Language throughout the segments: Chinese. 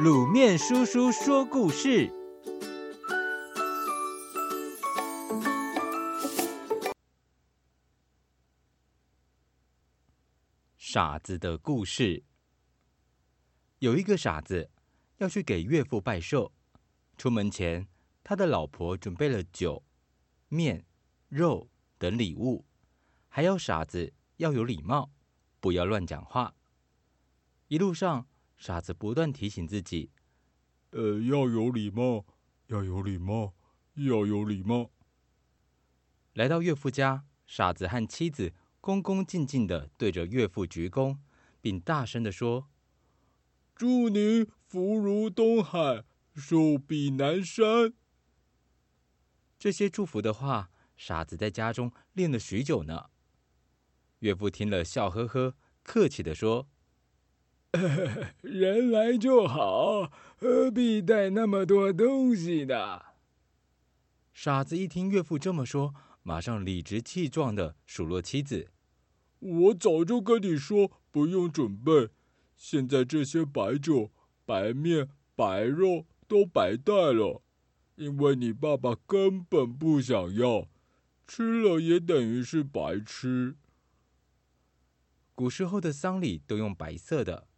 卤面叔叔说故事：傻子的故事。有一个傻子要去给岳父拜寿，出门前，他的老婆准备了酒、面、肉等礼物，还要傻子要有礼貌，不要乱讲话。一路上，傻子不断提醒自己：“呃，要有礼貌，要有礼貌，要有礼貌。”来到岳父家，傻子和妻子恭恭敬敬的对着岳父鞠躬，并大声的说。祝您福如东海，寿比南山。这些祝福的话，傻子在家中练了许久呢。岳父听了，笑呵呵，客气的说：“ 人来就好，何必带那么多东西呢？”傻子一听岳父这么说，马上理直气壮地数落妻子：“我早就跟你说，不用准备。”现在这些白酒、白面、白肉都白带了，因为你爸爸根本不想要，吃了也等于是白吃。古时候的丧礼都用白色的，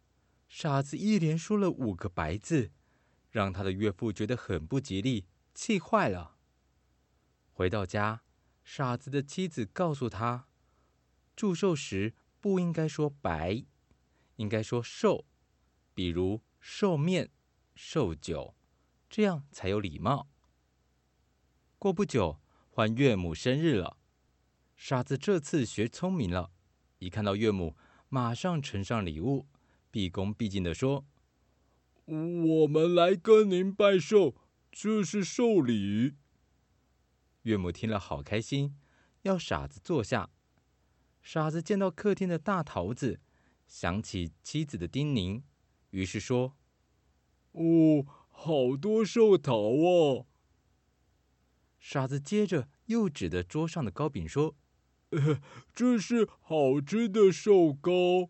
傻子一连说了五个白字，让他的岳父觉得很不吉利，气坏了。回到家，傻子的妻子告诉他，祝寿时不应该说白。应该说寿，比如寿面、寿酒，这样才有礼貌。过不久，换岳母生日了，傻子这次学聪明了，一看到岳母，马上呈上礼物，毕恭毕敬地说：“我们来跟您拜寿，这是寿礼。”岳母听了好开心，要傻子坐下。傻子见到客厅的大桃子。想起妻子的叮咛，于是说：“哦，好多寿桃啊！”傻子接着又指着桌上的糕饼说：“呃这是好吃的寿糕。”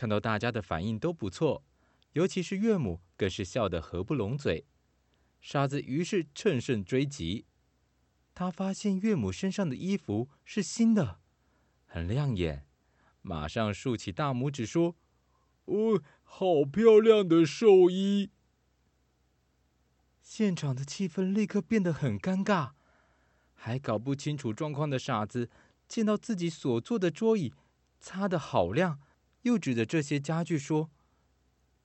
看到大家的反应都不错，尤其是岳母，更是笑得合不拢嘴。傻子于是乘胜追击，他发现岳母身上的衣服是新的，很亮眼。马上竖起大拇指说：“哦，好漂亮的寿衣！”现场的气氛立刻变得很尴尬。还搞不清楚状况的傻子，见到自己所坐的桌椅擦得好亮，又指着这些家具说：“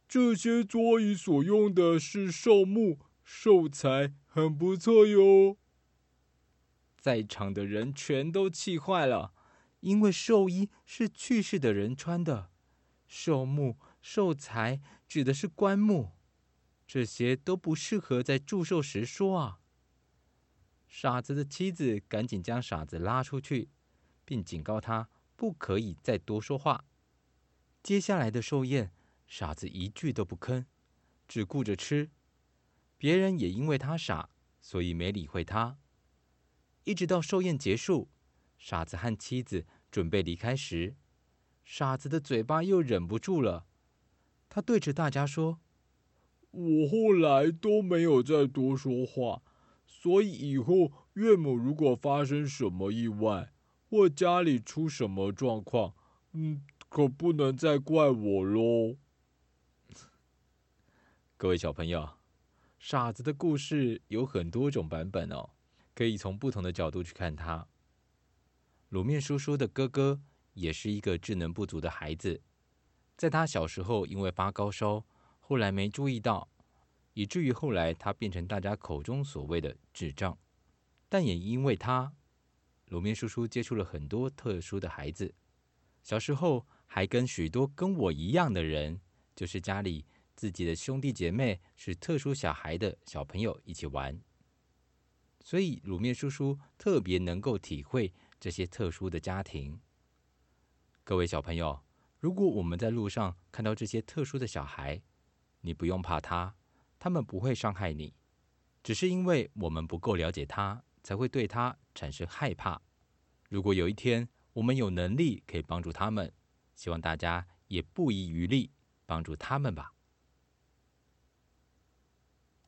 这些桌椅所用的是寿木、寿材，很不错哟。”在场的人全都气坏了。因为寿衣是去世的人穿的，寿木、寿材指的是棺木，这些都不适合在祝寿时说啊。傻子的妻子赶紧将傻子拉出去，并警告他不可以再多说话。接下来的寿宴，傻子一句都不吭，只顾着吃。别人也因为他傻，所以没理会他。一直到寿宴结束。傻子和妻子准备离开时，傻子的嘴巴又忍不住了。他对着大家说：“我后来都没有再多说话，所以以后岳母如果发生什么意外，或家里出什么状况，嗯，可不能再怪我喽。”各位小朋友，傻子的故事有很多种版本哦，可以从不同的角度去看它。卤面叔叔的哥哥也是一个智能不足的孩子，在他小时候因为发高烧，后来没注意到，以至于后来他变成大家口中所谓的智障。但也因为他，卤面叔叔接触了很多特殊的孩子，小时候还跟许多跟我一样的人，就是家里自己的兄弟姐妹是特殊小孩的小朋友一起玩，所以卤面叔叔特别能够体会。这些特殊的家庭，各位小朋友，如果我们在路上看到这些特殊的小孩，你不用怕他，他们不会伤害你，只是因为我们不够了解他，才会对他产生害怕。如果有一天我们有能力可以帮助他们，希望大家也不遗余力帮助他们吧。